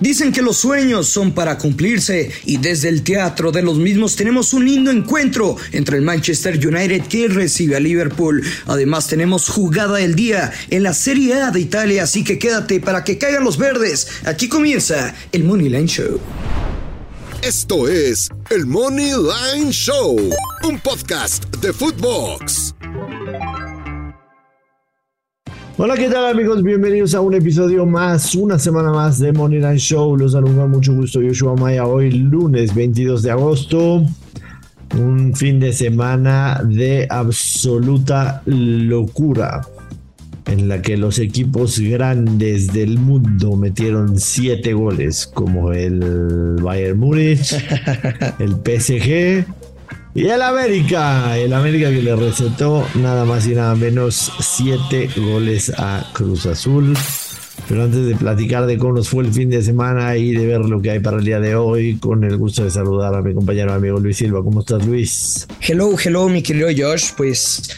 Dicen que los sueños son para cumplirse y desde el teatro de los mismos tenemos un lindo encuentro entre el Manchester United que recibe a Liverpool. Además tenemos jugada del día en la Serie A de Italia, así que quédate para que caigan los verdes. Aquí comienza el Money Line Show. Esto es el Money Line Show, un podcast de Footbox. Hola, ¿qué tal amigos? Bienvenidos a un episodio más, una semana más de Money Line Show. Los saludo con mucho gusto Yoshua Maya hoy lunes 22 de agosto. Un fin de semana de absoluta locura en la que los equipos grandes del mundo metieron siete goles, como el Bayern Múnich, el PSG y el América, el América que le recetó nada más y nada menos siete goles a Cruz Azul. Pero antes de platicar de cómo nos fue el fin de semana y de ver lo que hay para el día de hoy, con el gusto de saludar a mi compañero amigo Luis Silva. ¿Cómo estás, Luis? Hello, hello, mi querido Josh. Pues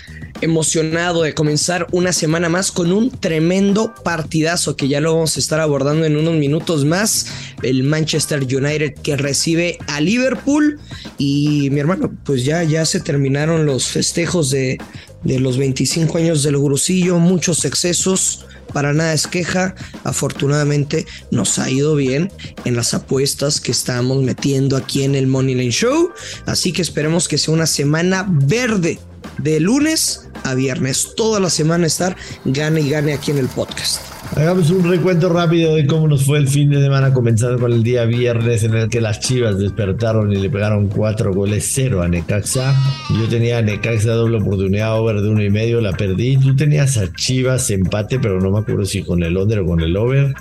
emocionado de comenzar una semana más con un tremendo partidazo que ya lo vamos a estar abordando en unos minutos más. El Manchester United que recibe a Liverpool y mi hermano, pues ya, ya se terminaron los festejos de, de los 25 años del Grusillo, muchos excesos, para nada es queja. Afortunadamente nos ha ido bien en las apuestas que estamos metiendo aquí en el Money Lane Show. Así que esperemos que sea una semana verde de lunes a viernes. Toda la semana estar gane y gane aquí en el podcast. Hagamos un recuento rápido de cómo nos fue el fin de semana, comenzando con el día viernes en el que las Chivas despertaron y le pegaron cuatro goles cero a Necaxa. Yo tenía a Necaxa doble oportunidad over de uno y medio, la perdí. Tú tenías a Chivas empate, pero no me acuerdo si con el under o con el over.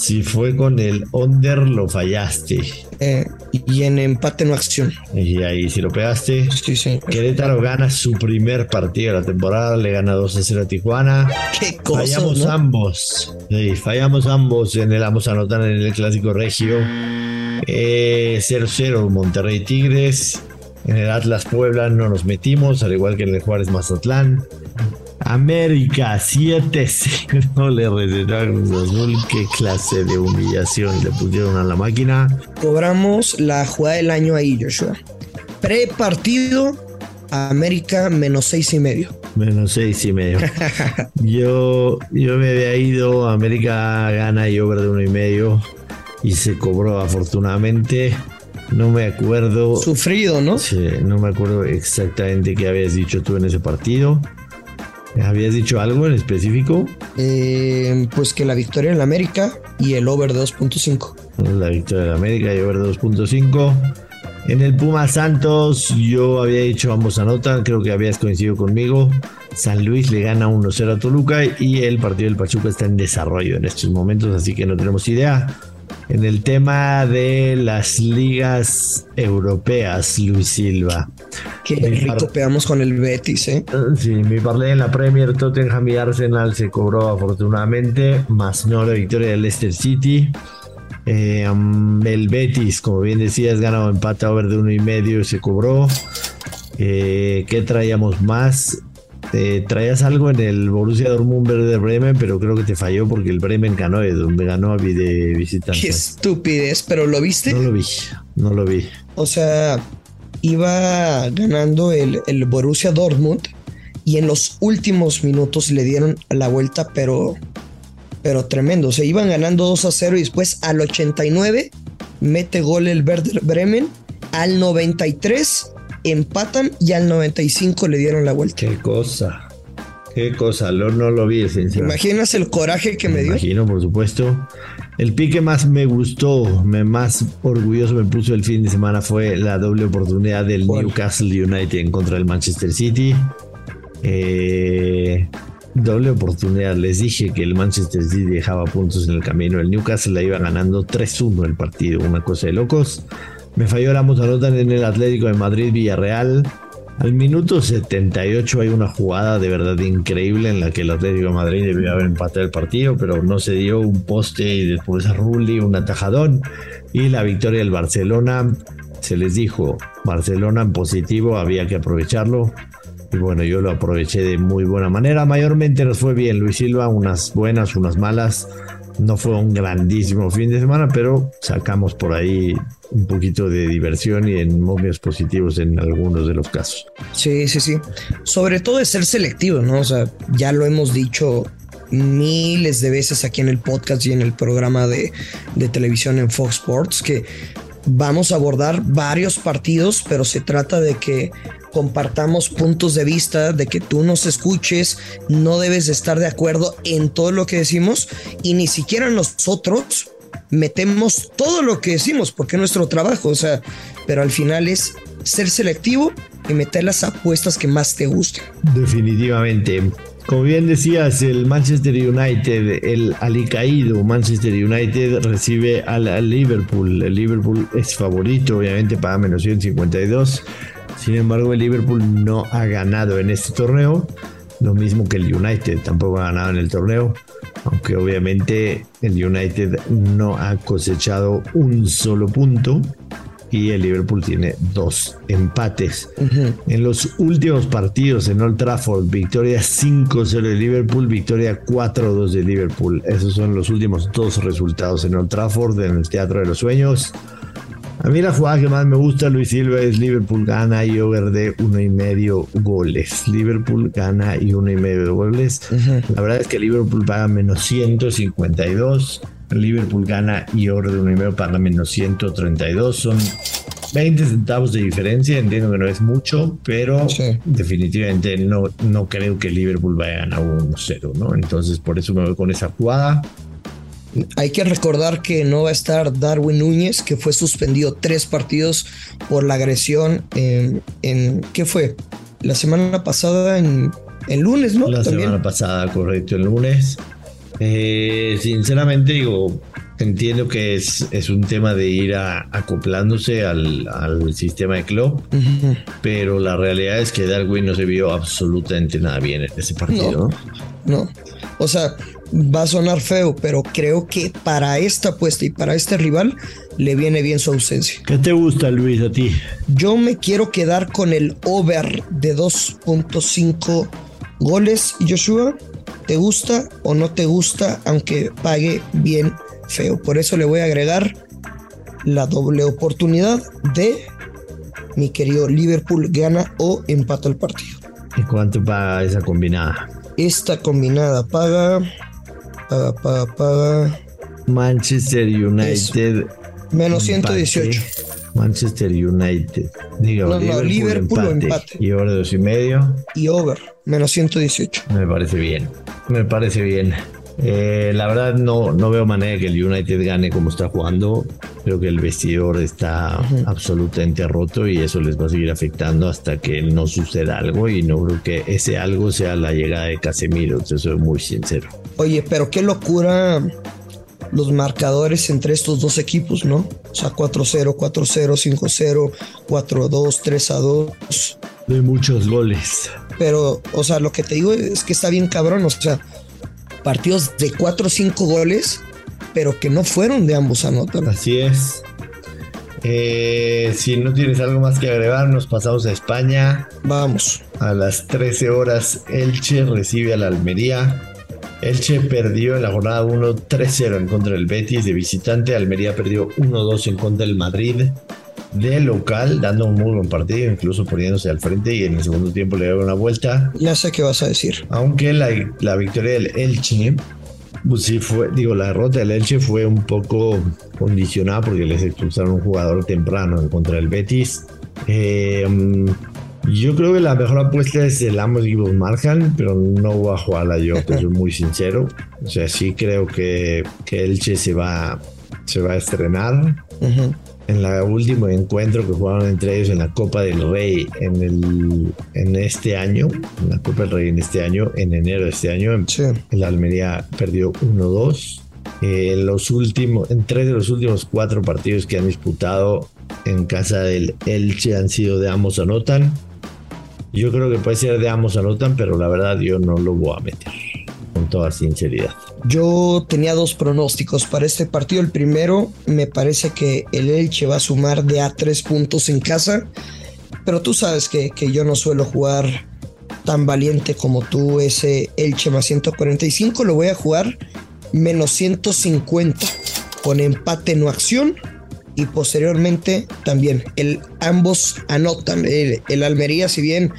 Si fue con el under, lo fallaste. Eh, y en empate no acción. Y ahí, si lo pegaste, Sí, sí. Querétaro gana su primer partido de la temporada, le gana 2 a 0 a Tijuana. Qué cosa. Fallamos ¿no? ambos. Sí, fallamos ambos en el vamos a anotar en el clásico regio. Eh, 0-0 Monterrey Tigres. En el Atlas Puebla no nos metimos, al igual que en el Juárez Mazatlán. América 7-0 le recetó a Cruz Azul. Qué clase de humillación le pusieron a la máquina. Cobramos la jugada del año ahí, Joshua. Pre-partido, América menos seis y medio. Menos seis y medio. yo, yo me había ido, América gana y over de uno y medio. Y se cobró afortunadamente. No me acuerdo. Sufrido, ¿no? Sí, no me acuerdo exactamente qué habías dicho tú en ese partido. ¿Habías dicho algo en específico? Eh, pues que la victoria en la América y el over de 2.5. La victoria de América y over de 2.5. En el Puma Santos, yo había dicho ambos anotan, creo que habías coincidido conmigo. San Luis le gana 1-0 a Toluca y el partido del Pachuca está en desarrollo en estos momentos, así que no tenemos idea. En el tema de las ligas europeas, Luis Silva. Mi rico pegamos con el Betis, ¿eh? Sí, mi parlay en la Premier, Tottenham y Arsenal se cobró afortunadamente, más no la victoria del Leicester City. Eh, el Betis, como bien decías, ganado empate over de uno y medio, se cobró. Eh, ¿Qué traíamos más? Eh, traías algo en el Borussia Dortmund de Bremen, pero creo que te falló porque el Bremen ganó de donde ganó de Qué visitante. estupidez, pero ¿lo viste? No lo vi, no lo vi. O sea, iba ganando el, el Borussia Dortmund y en los últimos minutos le dieron la vuelta, pero, pero tremendo. O sea, iban ganando 2 a 0 y después al 89 mete gol el Werder Bremen. Al 93 empatan y al 95 le dieron la vuelta. Qué cosa, qué cosa, lo- no lo vi ¿Te esencialmente. imaginas el coraje que me dio? imagino, por supuesto. El pique más me gustó, me más orgulloso me puso el fin de semana fue la doble oportunidad del ¿Cuál? Newcastle United en contra del Manchester City. Eh, doble oportunidad. Les dije que el Manchester City dejaba puntos en el camino. El Newcastle la iba ganando 3-1 el partido, una cosa de locos. Me falló la anotan en el Atlético de Madrid Villarreal. Al minuto 78 hay una jugada de verdad increíble en la que el Atlético de Madrid debió haber empatado el partido, pero no se dio un poste y después a Rulli, un atajadón. Y la victoria del Barcelona, se les dijo, Barcelona en positivo, había que aprovecharlo. Y bueno, yo lo aproveché de muy buena manera. Mayormente nos fue bien, Luis Silva, unas buenas, unas malas. No fue un grandísimo fin de semana, pero sacamos por ahí un poquito de diversión y en momios positivos en algunos de los casos. Sí, sí, sí. Sobre todo de ser selectivo, ¿no? O sea, ya lo hemos dicho miles de veces aquí en el podcast y en el programa de, de televisión en Fox Sports, que vamos a abordar varios partidos, pero se trata de que compartamos puntos de vista, de que tú nos escuches, no debes estar de acuerdo en todo lo que decimos y ni siquiera nosotros metemos todo lo que decimos porque es nuestro trabajo, o sea, pero al final es ser selectivo y meter las apuestas que más te gusten. Definitivamente. Como bien decías, el Manchester United, el alicaído Manchester United recibe al, Liverpool. El Liverpool es favorito, obviamente, para menos 152. Sin embargo, el Liverpool no ha ganado en este torneo, lo mismo que el United tampoco ha ganado en el torneo, aunque obviamente el United no ha cosechado un solo punto y el Liverpool tiene dos empates. En los últimos partidos en Old Trafford, victoria 5-0 de Liverpool, victoria 4-2 de Liverpool. Esos son los últimos dos resultados en Old Trafford, en el Teatro de los Sueños. A mí la jugada que más me gusta, Luis Silva, es Liverpool gana y over de uno y medio goles. Liverpool gana y uno y medio goles. La verdad es que Liverpool paga menos 152. Liverpool gana y over de uno y medio paga menos 132. Son 20 centavos de diferencia. Entiendo que no es mucho, pero definitivamente no, no creo que Liverpool vaya a ganar 1-0, ¿no? Entonces por eso me voy con esa jugada. Hay que recordar que no va a estar Darwin Núñez, que fue suspendido tres partidos por la agresión en, ¿qué fue? La semana pasada, en el lunes, ¿no? La semana pasada, correcto, el lunes. Eh, sinceramente digo, entiendo que es, es un tema de ir acoplándose al, sistema de club, pero la realidad es que Darwin no se vio absolutamente nada bien en ese partido. no. no. O sea, va a sonar feo, pero creo que para esta apuesta y para este rival le viene bien su ausencia. ¿Qué te gusta, Luis, a ti? Yo me quiero quedar con el over de 2.5 goles. Joshua, ¿te gusta o no te gusta, aunque pague bien feo? Por eso le voy a agregar la doble oportunidad de mi querido Liverpool gana o empata el partido. ¿Y cuánto paga esa combinada? Esta combinada paga paga, paga, paga. Manchester United. Menos 118. Manchester United. Digo, no, Liverpool, Liverpool empate. Y over dos y medio. Y over, menos 118. Me parece bien. Me parece bien. Eh, la verdad no, no veo manera que el United gane como está jugando. Creo que el vestidor está absolutamente roto y eso les va a seguir afectando hasta que no suceda algo y no creo que ese algo sea la llegada de Casemiro, te soy muy sincero. Oye, pero qué locura los marcadores entre estos dos equipos, ¿no? O sea, 4-0, 4-0, 5-0, 4-2, 3-2. De muchos goles. Pero, o sea, lo que te digo es que está bien cabrón, o sea, partidos de 4 o 5 goles, pero que no fueron de ambos anotan. Así es. Eh, si no tienes algo más que agregar, nos pasamos a España. Vamos. A las 13 horas, Elche recibe a la Almería. Elche perdió en la jornada 1 3-0 en contra del Betis de visitante. Almería perdió 1-2 en contra del Madrid de local, dando un muy buen partido, incluso poniéndose al frente y en el segundo tiempo le dio una vuelta. Ya sé qué vas a decir. Aunque la, la victoria del Elche, pues sí fue, digo, la derrota del Elche fue un poco condicionada porque les expulsaron un jugador temprano en contra del Betis. Eh, yo creo que la mejor apuesta es el ambos equipos marcan, pero no voy a jugarla yo, que soy muy sincero. O sea, sí creo que, que Elche se va, se va a estrenar en el último encuentro que jugaron entre ellos en la Copa del Rey en, el, en este año, en la Copa del Rey en este año, en enero de este año, el Almería perdió 1-2. Eh, los últimos, en tres de los últimos cuatro partidos que han disputado en casa del Elche han sido de ambos anotan. Yo creo que puede ser de ambos anotan, pero la verdad yo no lo voy a meter con toda sinceridad. Yo tenía dos pronósticos para este partido. El primero, me parece que el Elche va a sumar de a tres puntos en casa, pero tú sabes que, que yo no suelo jugar tan valiente como tú ese Elche más 145. Lo voy a jugar menos 150 con empate no acción y posteriormente también el ambos anotan el, Almería si bien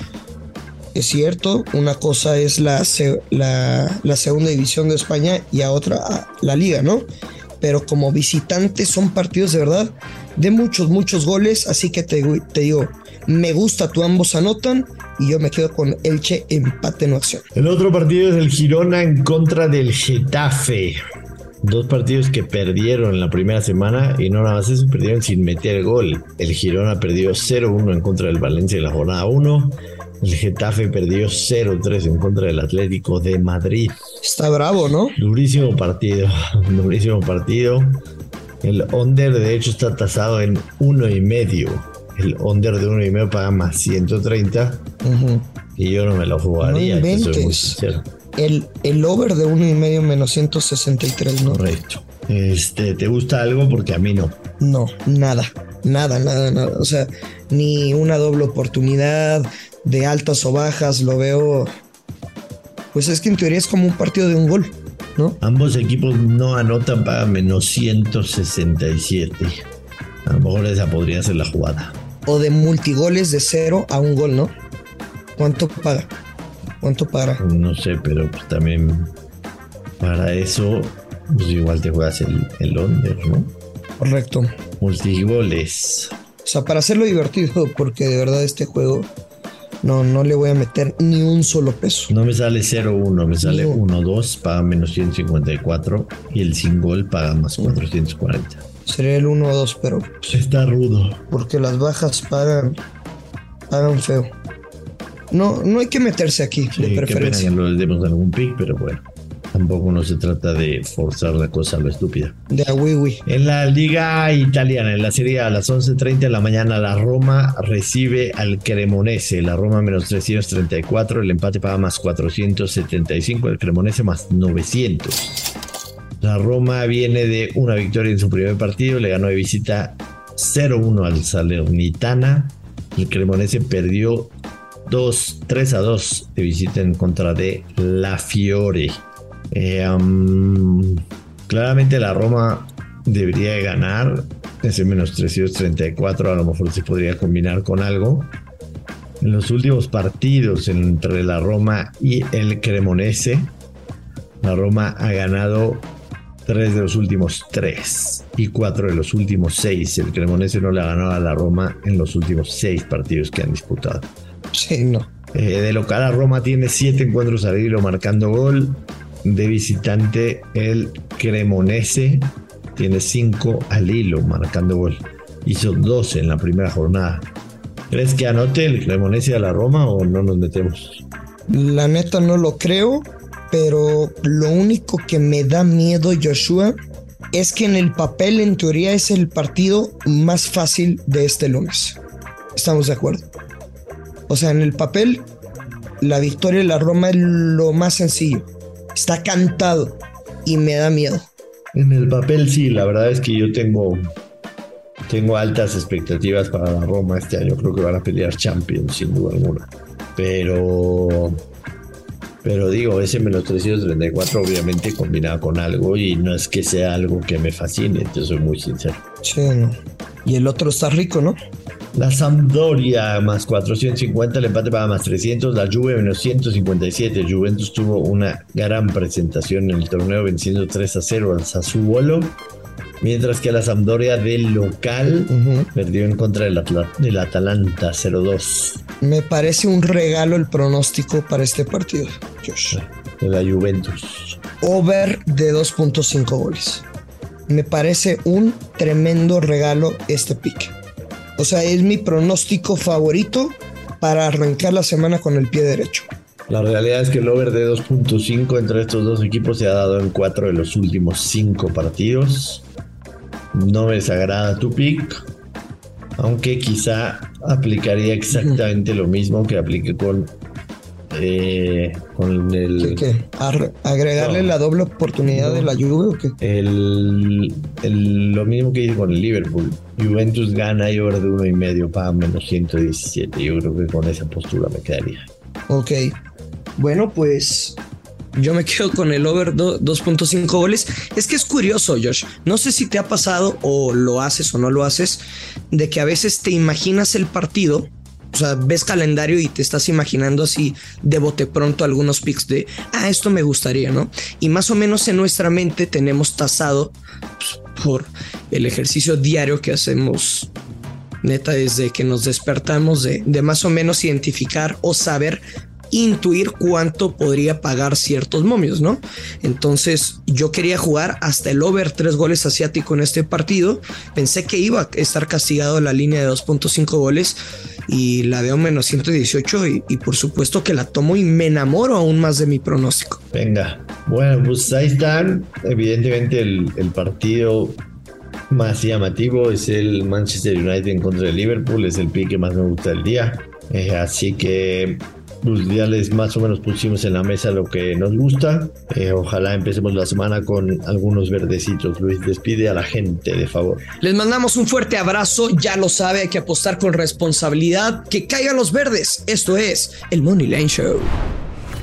es cierto una cosa es la, la, segunda división de España y a otra la liga no pero como visitantes son partidos de verdad de muchos muchos goles así que te, digo me gusta tu ambos anotan y yo me quedo con Elche empate no acción. El otro partido es el Girona en contra del Getafe. Dos partidos que perdieron en la primera semana y no nada más eso, perdieron sin meter gol. El Girona perdió 0-1 en contra del Valencia en la jornada 1. El Getafe perdió 0-3 en contra del Atlético de Madrid. Está bravo, ¿no? Durísimo partido, durísimo partido. El under de hecho está tasado en uno y medio el under de uno y medio paga más 130 y yo no me lo jugaría. No el, el over de uno y medio menos 163, ¿no? Correcto. Este, ¿Te gusta algo? Porque a mí no. No, nada, nada, nada, nada. O sea, ni una doble oportunidad de altas o bajas, lo veo. Pues es que en teoría es como un partido de un gol, ¿no? Ambos equipos no anotan para menos 167. A lo mejor esa podría ser la jugada o de multigoles de cero a un gol, ¿no? ¿Cuánto paga? ¿Cuánto paga? No sé, pero pues también para eso, pues igual te juegas el, el under, ¿no? Correcto. Multigoles. O sea, para hacerlo divertido, porque de verdad este juego no, no le voy a meter ni un solo peso. No me sale 0-1, me sale 1-2, paga menos 154 y el sin gol paga más 440. Sería el 1 o 2, pero. Está rudo. Porque las bajas pagan. Pagan feo. No, no hay que meterse aquí, de preferencia. Qué pena que no demos algún pick, pero bueno. Tampoco no se trata de forzar la cosa a lo estúpida. De a oui, En la Liga Italiana, en la Serie A, a las 11.30 de la mañana, la Roma recibe al Cremonese. La Roma menos 334, el empate paga más 475, el Cremonese más 900. La Roma viene de una victoria en su primer partido, le ganó de visita 0-1 al Salernitana. El Cremonese perdió 2, 3 a 2 de visita en contra de la Fiore. Eh, claramente la Roma debería ganar. Ese menos 334 a lo mejor se podría combinar con algo. En los últimos partidos entre la Roma y el Cremonese, la Roma ha ganado tres de los últimos tres y cuatro de los últimos seis. El Cremonese no le ha ganado a la Roma en los últimos seis partidos que han disputado. Sí, no. Eh, de local a Roma tiene siete encuentros al hilo marcando gol. De visitante el Cremonese tiene cinco al hilo marcando gol. Hizo 12 en la primera jornada. ¿Crees que anote el Cremonese a la Roma o no nos metemos? La neta no lo creo pero lo único que me da miedo, Joshua, es que en el papel, en teoría, es el partido más fácil de este lunes. Estamos de acuerdo. O sea, en el papel, la victoria de la Roma es lo más sencillo. Está cantado y me da miedo. En el papel sí, la verdad es que yo tengo tengo altas expectativas para la Roma este año. Creo que van a pelear Champions sin duda alguna. Pero pero digo, ese menos 334 obviamente combinado con algo y no es que sea algo que me fascine, te soy muy sincero. Sí, y el otro está rico, ¿no? La Sampdoria más 450, el empate para más 300, la Juve menos 157. Juventus tuvo una gran presentación en el torneo venciendo 3 a 0 al Sassuolo Mientras que la Sampdoria del local perdió en contra del, del Atalanta 0-2. Me parece un regalo el pronóstico para este partido, Josh. De la Juventus. Over de 2.5 goles. Me parece un tremendo regalo este pick. O sea, es mi pronóstico favorito para arrancar la semana con el pie derecho. La realidad es que el over de 2.5 entre estos dos equipos se ha dado en cuatro de los últimos cinco partidos. No me desagrada tu pick, aunque quizá aplicaría exactamente lo mismo que aplique con eh, con el. ¿Qué, agregarle la doble oportunidad de la Juve o qué? El, lo mismo que hice con el Liverpool. Juventus gana y over de uno y medio para menos 117. Yo creo que con esa postura me quedaría. Ok. Bueno, pues Yo me quedo con el over 2.5 goles. Es que es curioso, Josh. No sé si te ha pasado o lo haces o no lo haces, de que a veces te imaginas el partido. O sea, ves calendario y te estás imaginando así de bote pronto algunos picks de, ah, esto me gustaría, ¿no? Y más o menos en nuestra mente tenemos tasado pues, por el ejercicio diario que hacemos neta desde que nos despertamos de, de, más o menos identificar o saber intuir cuánto podría pagar ciertos momios, ¿no? Entonces yo quería jugar hasta el over tres goles asiático en este partido. Pensé que iba a estar castigado la línea de 2.5 goles y la veo menos 118 y, por supuesto que la tomo y me enamoro aún más de mi pronóstico. Venga, bueno, pues ahí están. Evidentemente el, partido más llamativo es el Manchester United en contra de Liverpool, es el pick que más me gusta del día. Eh, así que pues ya les más o menos pusimos en la mesa lo que nos gusta. Eh, ojalá empecemos la semana con algunos verdecitos. Luis, despide a la gente, de favor. Les mandamos un fuerte abrazo. Ya lo sabe, hay que apostar con responsabilidad. Que caigan los verdes. Esto es el Money Line Show.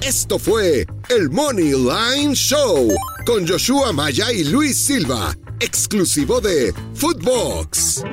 Esto fue el Money Line Show con Joshua Maya y Luis Silva, exclusivo de Footbox.